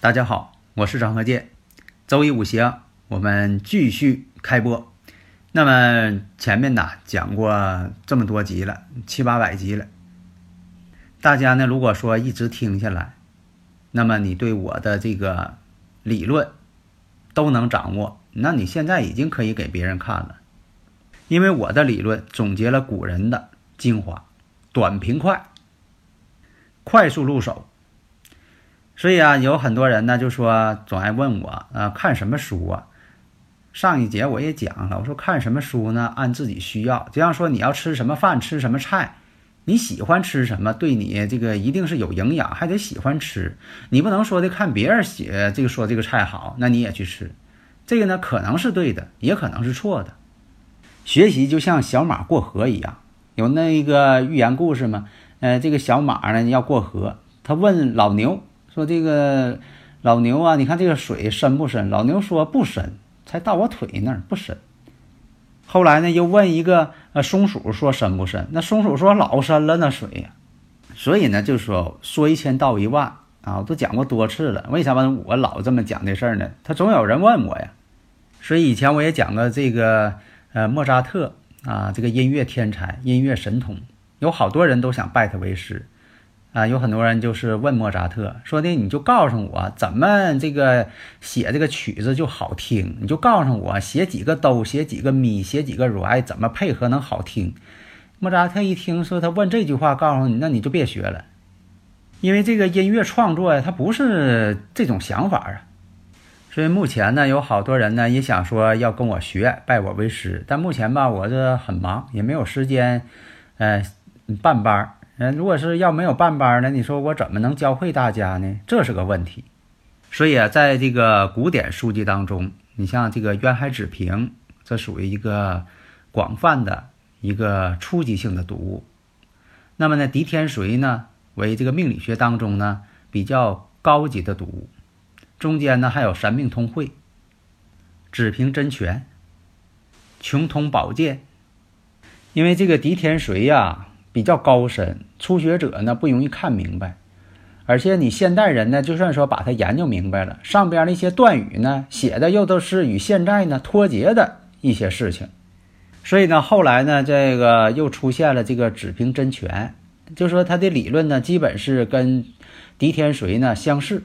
大家好，我是张和建。周一五行，我们继续开播。那么前面呢讲过这么多集了，七八百集了。大家呢如果说一直听下来，那么你对我的这个理论都能掌握，那你现在已经可以给别人看了。因为我的理论总结了古人的精华，短平快，快速入手。所以啊，有很多人呢就说总爱问我啊，看什么书啊？上一节我也讲了，我说看什么书呢？按自己需要，就像说你要吃什么饭，吃什么菜，你喜欢吃什么，对你这个一定是有营养，还得喜欢吃。你不能说的看别人写这个说这个菜好，那你也去吃，这个呢可能是对的，也可能是错的。学习就像小马过河一样，有那一个寓言故事吗？呃，这个小马呢要过河，他问老牛。说这个老牛啊，你看这个水深不深？老牛说不深，才到我腿那儿，不深。后来呢，又问一个呃松鼠，说深不深？那松鼠说老深了，那水。所以呢，就说说一千道一万啊，我都讲过多次了。为什么我老这么讲这事儿呢？他总有人问我呀。所以以前我也讲过这个呃莫扎特啊，这个音乐天才、音乐神童，有好多人都想拜他为师。啊，有很多人就是问莫扎特说的，你就告诉我怎么这个写这个曲子就好听，你就告诉我写几个哆，写几个咪，写几个来，怎么配合能好听。莫扎特一听说他问这句话，告诉你，那你就别学了，因为这个音乐创作呀，它不是这种想法啊。所以目前呢，有好多人呢也想说要跟我学，拜我为师，但目前吧，我这很忙，也没有时间，呃，办班儿。嗯，如果是要没有办班呢？你说我怎么能教会大家呢？这是个问题。所以啊，在这个古典书籍当中，你像这个《渊海子平》，这属于一个广泛的一个初级性的读物。那么呢，《狄天髓》呢，为这个命理学当中呢比较高级的读物。中间呢还有《神命通会》、《子平真诠》、《穷通宝鉴》。因为这个《狄天髓》呀。比较高深，初学者呢不容易看明白，而且你现代人呢，就算说把它研究明白了，上边那些断语呢写的又都是与现在呢脱节的一些事情，所以呢后来呢这个又出现了这个子平真诠，就说他的理论呢基本是跟狄天髓呢相似，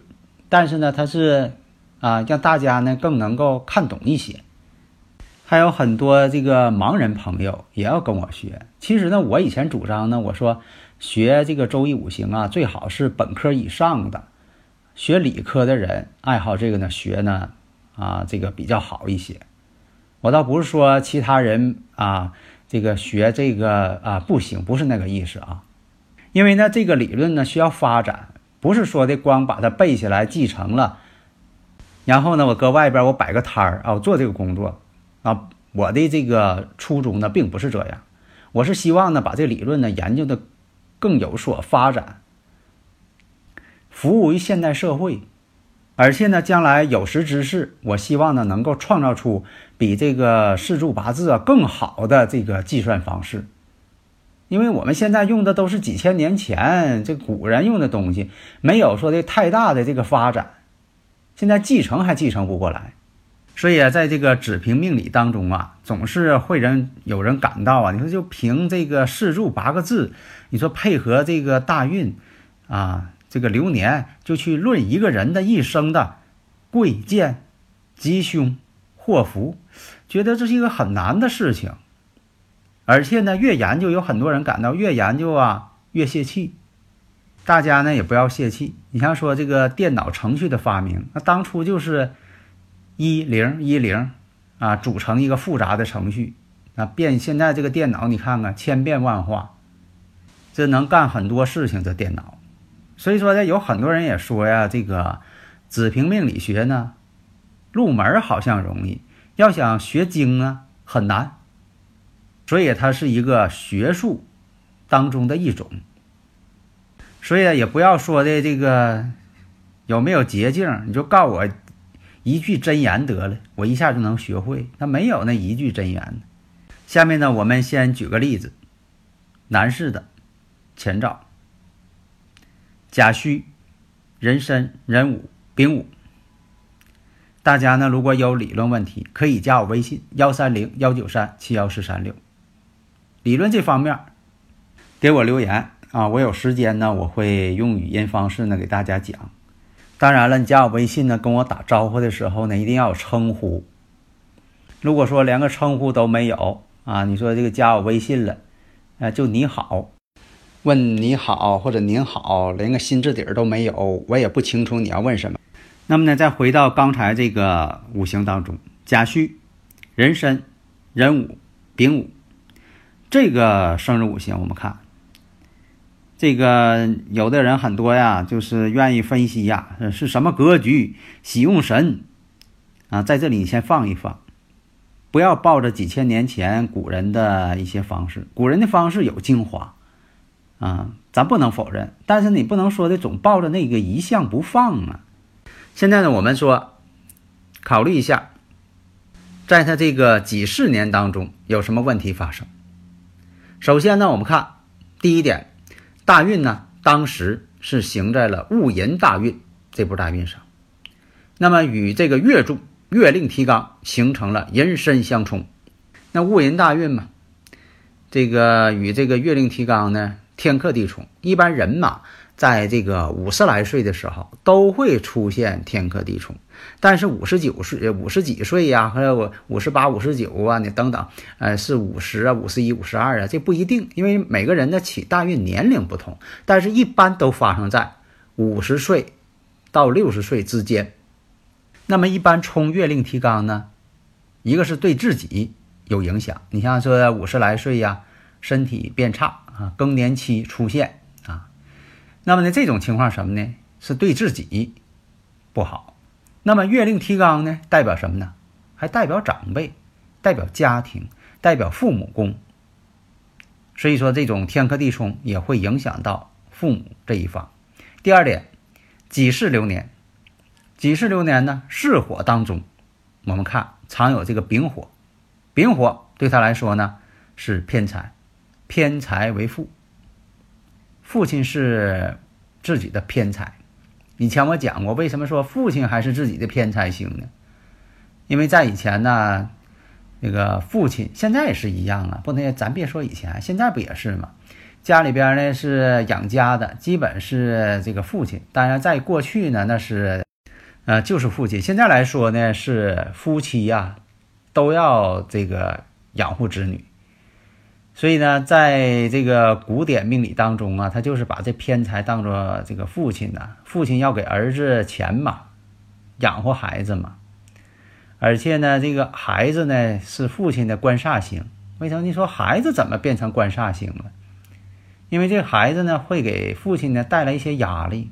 但是呢他是啊让大家呢更能够看懂一些。还有很多这个盲人朋友也要跟我学。其实呢，我以前主张呢，我说学这个周易五行啊，最好是本科以上的。学理科的人爱好这个呢，学呢啊，这个比较好一些。我倒不是说其他人啊，这个学这个啊不行，不是那个意思啊。因为呢，这个理论呢需要发展，不是说的光把它背下来继承了，然后呢，我搁外边我摆个摊儿啊，我做这个工作。啊，我的这个初衷呢，并不是这样，我是希望呢，把这理论呢研究的更有所发展，服务于现代社会，而且呢，将来有识之士，我希望呢，能够创造出比这个四柱八字啊更好的这个计算方式，因为我们现在用的都是几千年前这古人用的东西，没有说的太大的这个发展，现在继承还继承不过来。所以啊，在这个子平命理当中啊，总是会人有人感到啊，你说就凭这个四柱八个字，你说配合这个大运啊，这个流年，就去论一个人的一生的贵贱、吉凶、祸福，觉得这是一个很难的事情。而且呢，越研究，有很多人感到越研究啊越泄气。大家呢也不要泄气。你像说这个电脑程序的发明，那当初就是。一零一零，啊组成一个复杂的程序啊，变现在这个电脑你看看千变万化，这能干很多事情。这电脑，所以说呢，有很多人也说呀，这个子平命理学呢，入门好像容易，要想学精啊很难。所以它是一个学术当中的一种。所以也不要说的这个有没有捷径，你就告我一句真言得了，我一下就能学会。那没有那一句真言。下面呢，我们先举个例子：男士的前兆，甲戌、壬申、壬午、丙午。大家呢，如果有理论问题，可以加我微信：幺三零幺九三七幺四三六。理论这方面，给我留言。啊，我有时间呢，我会用语音方式呢给大家讲。当然了，你加我微信呢，跟我打招呼的时候呢，一定要有称呼。如果说连个称呼都没有啊，你说这个加我微信了，呃，就你好，问你好或者您好，连个心字底儿都没有，我也不清楚你要问什么。那么呢，再回到刚才这个五行当中，甲戌、壬申、壬午、丙午这个生日五行，我们看。这个有的人很多呀，就是愿意分析呀，是什么格局？喜用神啊，在这里先放一放，不要抱着几千年前古人的一些方式，古人的方式有精华啊，咱不能否认。但是你不能说的总抱着那个一项不放啊。现在呢，我们说考虑一下，在他这个几十年当中有什么问题发生？首先呢，我们看第一点。大运呢，当时是行在了戊寅大运这部大运上，那么与这个月柱月令提纲形成了寅申相冲。那戊寅大运嘛，这个与这个月令提纲呢，天克地冲。一般人嘛。在这个五十来岁的时候，都会出现天克地冲，但是五十九岁、五十几岁呀，还有我五十八、五十九啊，你等等，呃，是五十啊、五十一、五十二啊，这不一定，因为每个人的起大运年龄不同，但是一般都发生在五十岁到六十岁之间。那么一般冲月令提纲呢，一个是对自己有影响，你像说五十来岁呀，身体变差啊，更年期出现啊。那么呢，这种情况什么呢？是对自己不好。那么月令提纲呢，代表什么呢？还代表长辈，代表家庭，代表父母宫。所以说，这种天克地冲也会影响到父母这一方。第二点，己巳流年，己巳流年呢，巳火当中，我们看常有这个丙火，丙火对他来说呢是偏财，偏财为父。父亲是自己的偏财，以前我讲过，为什么说父亲还是自己的偏财星呢？因为在以前呢，那个父亲现在也是一样啊，不能咱别说以前，现在不也是吗？家里边呢是养家的，基本是这个父亲。当然，在过去呢，那是呃就是父亲。现在来说呢，是夫妻呀都要这个养护子女。所以呢，在这个古典命理当中啊，他就是把这偏财当做这个父亲呢，父亲要给儿子钱嘛，养活孩子嘛。而且呢，这个孩子呢是父亲的官煞星。为什么？你说孩子怎么变成官煞星了？因为这孩子呢会给父亲呢带来一些压力。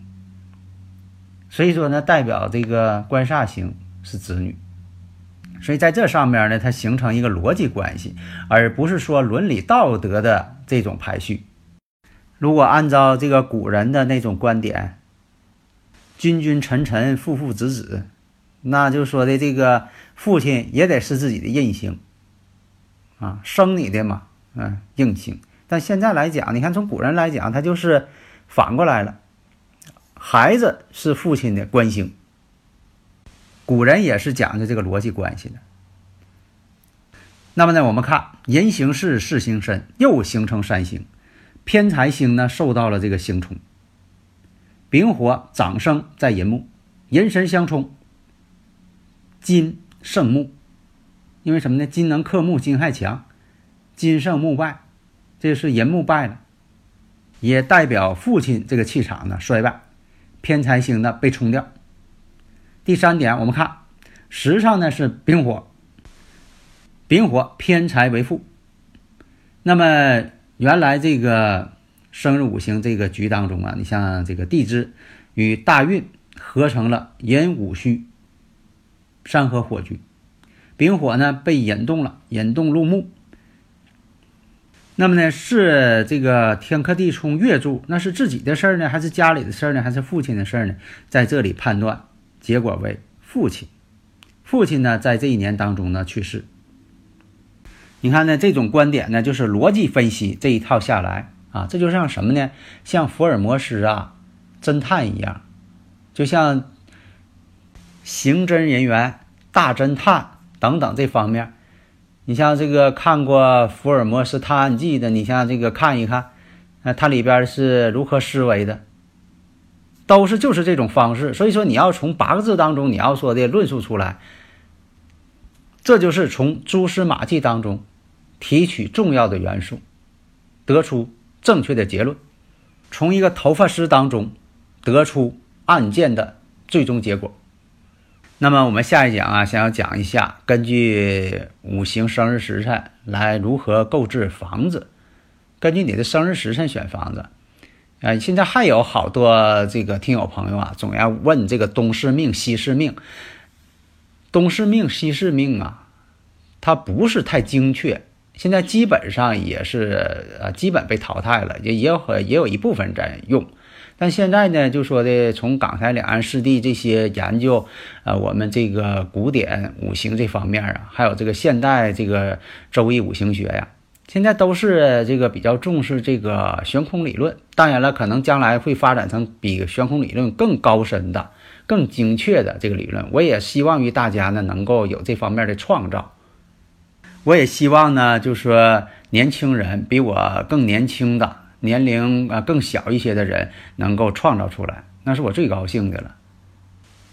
所以说呢，代表这个官煞星是子女。所以在这上面呢，它形成一个逻辑关系，而不是说伦理道德的这种排序。如果按照这个古人的那种观点，君君臣臣父父子子，那就说的这个父亲也得是自己的印星啊，生你的嘛，嗯，印星。但现在来讲，你看从古人来讲，他就是反过来了，孩子是父亲的官星。古人也是讲究这个逻辑关系的。那么呢，我们看人行事，事行身，又形成三星，偏财星呢受到了这个星冲。丙火长生在寅木，寅申相冲，金胜木。因为什么呢？金能克木，金害强，金胜木败，这是寅木败了，也代表父亲这个气场呢衰败，偏财星呢被冲掉。第三点，我们看时上呢是丙火，丙火偏财为富。那么原来这个生日五行这个局当中啊，你像这个地支与大运合成了寅午戌三合火局，丙火呢被引动了，引动入木。那么呢，是这个天克地冲月柱，那是自己的事儿呢，还是家里的事儿呢，还是父亲的事儿呢？在这里判断，结果为父亲。父亲呢，在这一年当中呢去世。你看呢，这种观点呢，就是逻辑分析这一套下来啊，这就像什么呢？像福尔摩斯啊，侦探一样，就像刑侦人员、大侦探等等这方面。你像这个看过《福尔摩斯探案记》的，你像这个看一看，那它里边是如何思维的，都是就是这种方式。所以说，你要从八个字当中，你要说的论述出来。这就是从蛛丝马迹当中提取重要的元素，得出正确的结论；从一个头发丝当中得出案件的最终结果。那么我们下一讲啊，想要讲一下根据五行生日时辰来如何购置房子，根据你的生日时辰选房子。呃，现在还有好多这个听友朋友啊，总要问这个东市命、西市命。东市命、西市命啊，它不是太精确，现在基本上也是呃，基本被淘汰了，也也有也有一部分在用。但现在呢，就说的从港台两岸四地这些研究，呃，我们这个古典五行这方面啊，还有这个现代这个周易五行学呀，现在都是这个比较重视这个悬空理论。当然了，可能将来会发展成比悬空理论更高深的。更精确的这个理论，我也希望于大家呢能够有这方面的创造。我也希望呢，就是说年轻人比我更年轻的年龄啊更小一些的人能够创造出来，那是我最高兴的了。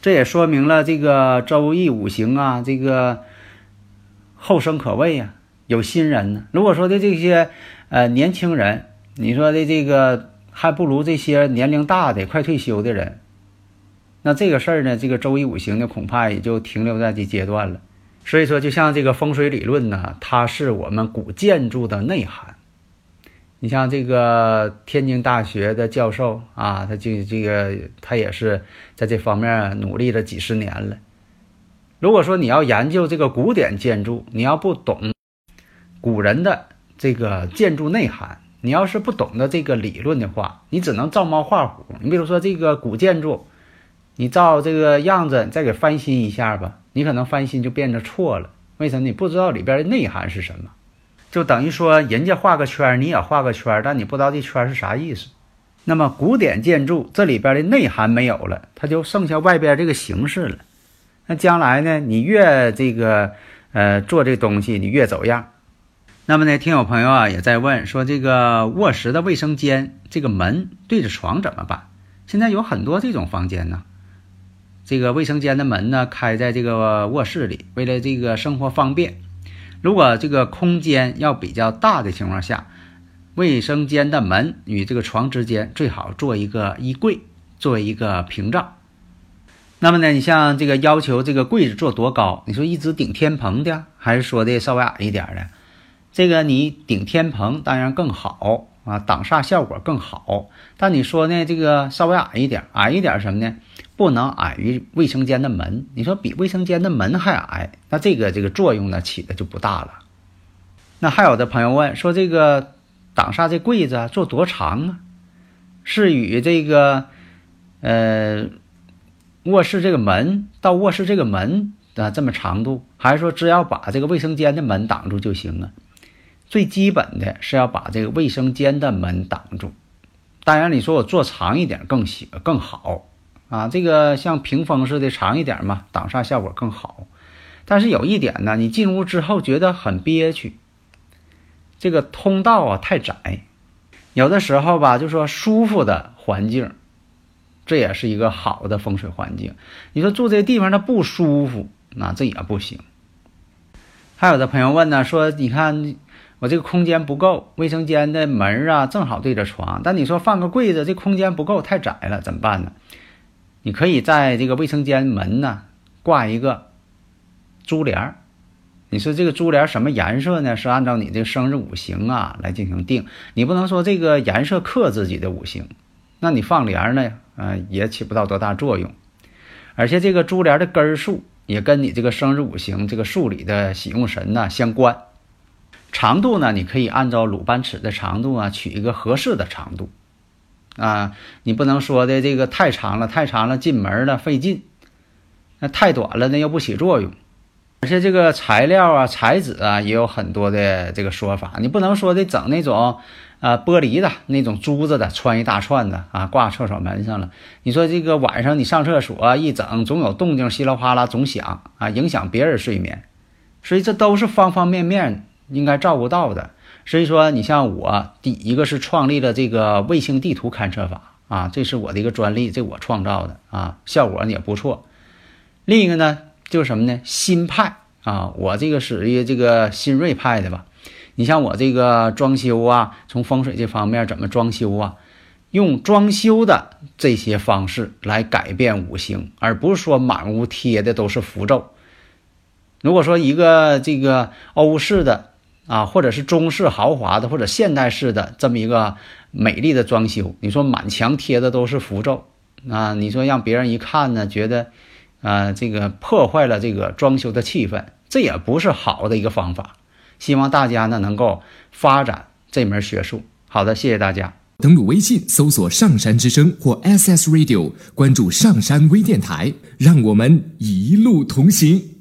这也说明了这个周易五行啊，这个后生可畏呀，有新人呢。如果说的这些呃年轻人，你说的这个还不如这些年龄大的快退休的人。那这个事儿呢，这个周易五行呢，恐怕也就停留在这阶段了。所以说，就像这个风水理论呢，它是我们古建筑的内涵。你像这个天津大学的教授啊，他这这个他也是在这方面努力了几十年了。如果说你要研究这个古典建筑，你要不懂古人的这个建筑内涵，你要是不懂得这个理论的话，你只能照猫画虎。你比如说这个古建筑。你照这个样子再给翻新一下吧，你可能翻新就变得错了。为什么？你不知道里边的内涵是什么，就等于说人家画个圈，你也画个圈，但你不知道这圈是啥意思。那么古典建筑这里边的内涵没有了，它就剩下外边这个形式了。那将来呢？你越这个呃做这东西，你越走样。那么呢，听友朋友啊也在问说，这个卧室的卫生间这个门对着床怎么办？现在有很多这种房间呢。这个卫生间的门呢，开在这个卧室里，为了这个生活方便。如果这个空间要比较大的情况下，卫生间的门与这个床之间最好做一个衣柜，作为一个屏障。那么呢，你像这个要求这个柜子做多高？你说一直顶天棚的，还是说的稍微矮一点的？这个你顶天棚当然更好啊，挡煞效果更好。但你说呢，这个稍微矮一点，矮一点什么呢？不能矮于卫生间的门，你说比卫生间的门还矮，那这个这个作用呢起的就不大了。那还有的朋友问说，这个挡煞这柜子做多长啊？是与这个呃卧室这个门到卧室这个门啊这么长度，还是说只要把这个卫生间的门挡住就行啊？最基本的是要把这个卫生间的门挡住。当然，你说我做长一点更喜更好。啊，这个像屏风似的长一点嘛，挡煞效果更好。但是有一点呢，你进屋之后觉得很憋屈，这个通道啊太窄。有的时候吧，就说舒服的环境，这也是一个好的风水环境。你说住这地方它不舒服，那这也不行。还有的朋友问呢，说你看我这个空间不够，卫生间的门啊正好对着床，但你说放个柜子，这空间不够，太窄了，怎么办呢？你可以在这个卫生间门呢挂一个珠帘儿，你说这个珠帘什么颜色呢？是按照你这个生日五行啊来进行定。你不能说这个颜色克自己的五行，那你放帘呢，呃，也起不到多大作用。而且这个珠帘的根数也跟你这个生日五行这个数里的喜用神呢相关。长度呢，你可以按照鲁班尺的长度啊，取一个合适的长度。啊，你不能说的这个太长了，太长了进门了费劲；那太短了呢又不起作用。而且这个材料啊、材质啊也有很多的这个说法，你不能说的整那种啊玻璃的那种珠子的穿一大串的啊挂厕所门上了。你说这个晚上你上厕所一整总有动静，稀里哗啦总响啊，影响别人睡眠。所以这都是方方面面应该照顾到的。所以说，你像我第一个是创立了这个卫星地图勘测法啊，这是我的一个专利，这我创造的啊，效果也不错。另一个呢，就是什么呢？新派啊，我这个属于这个新锐派的吧。你像我这个装修啊，从风水这方面怎么装修啊？用装修的这些方式来改变五行，而不是说满屋贴的都是符咒。如果说一个这个欧式的。啊，或者是中式豪华的，或者现代式的这么一个美丽的装修，你说满墙贴的都是符咒，啊，你说让别人一看呢，觉得，啊，这个破坏了这个装修的气氛，这也不是好的一个方法。希望大家呢能够发展这门学术。好的，谢谢大家。登录微信搜索“上山之声”或 SS Radio，关注上山微电台，让我们一路同行。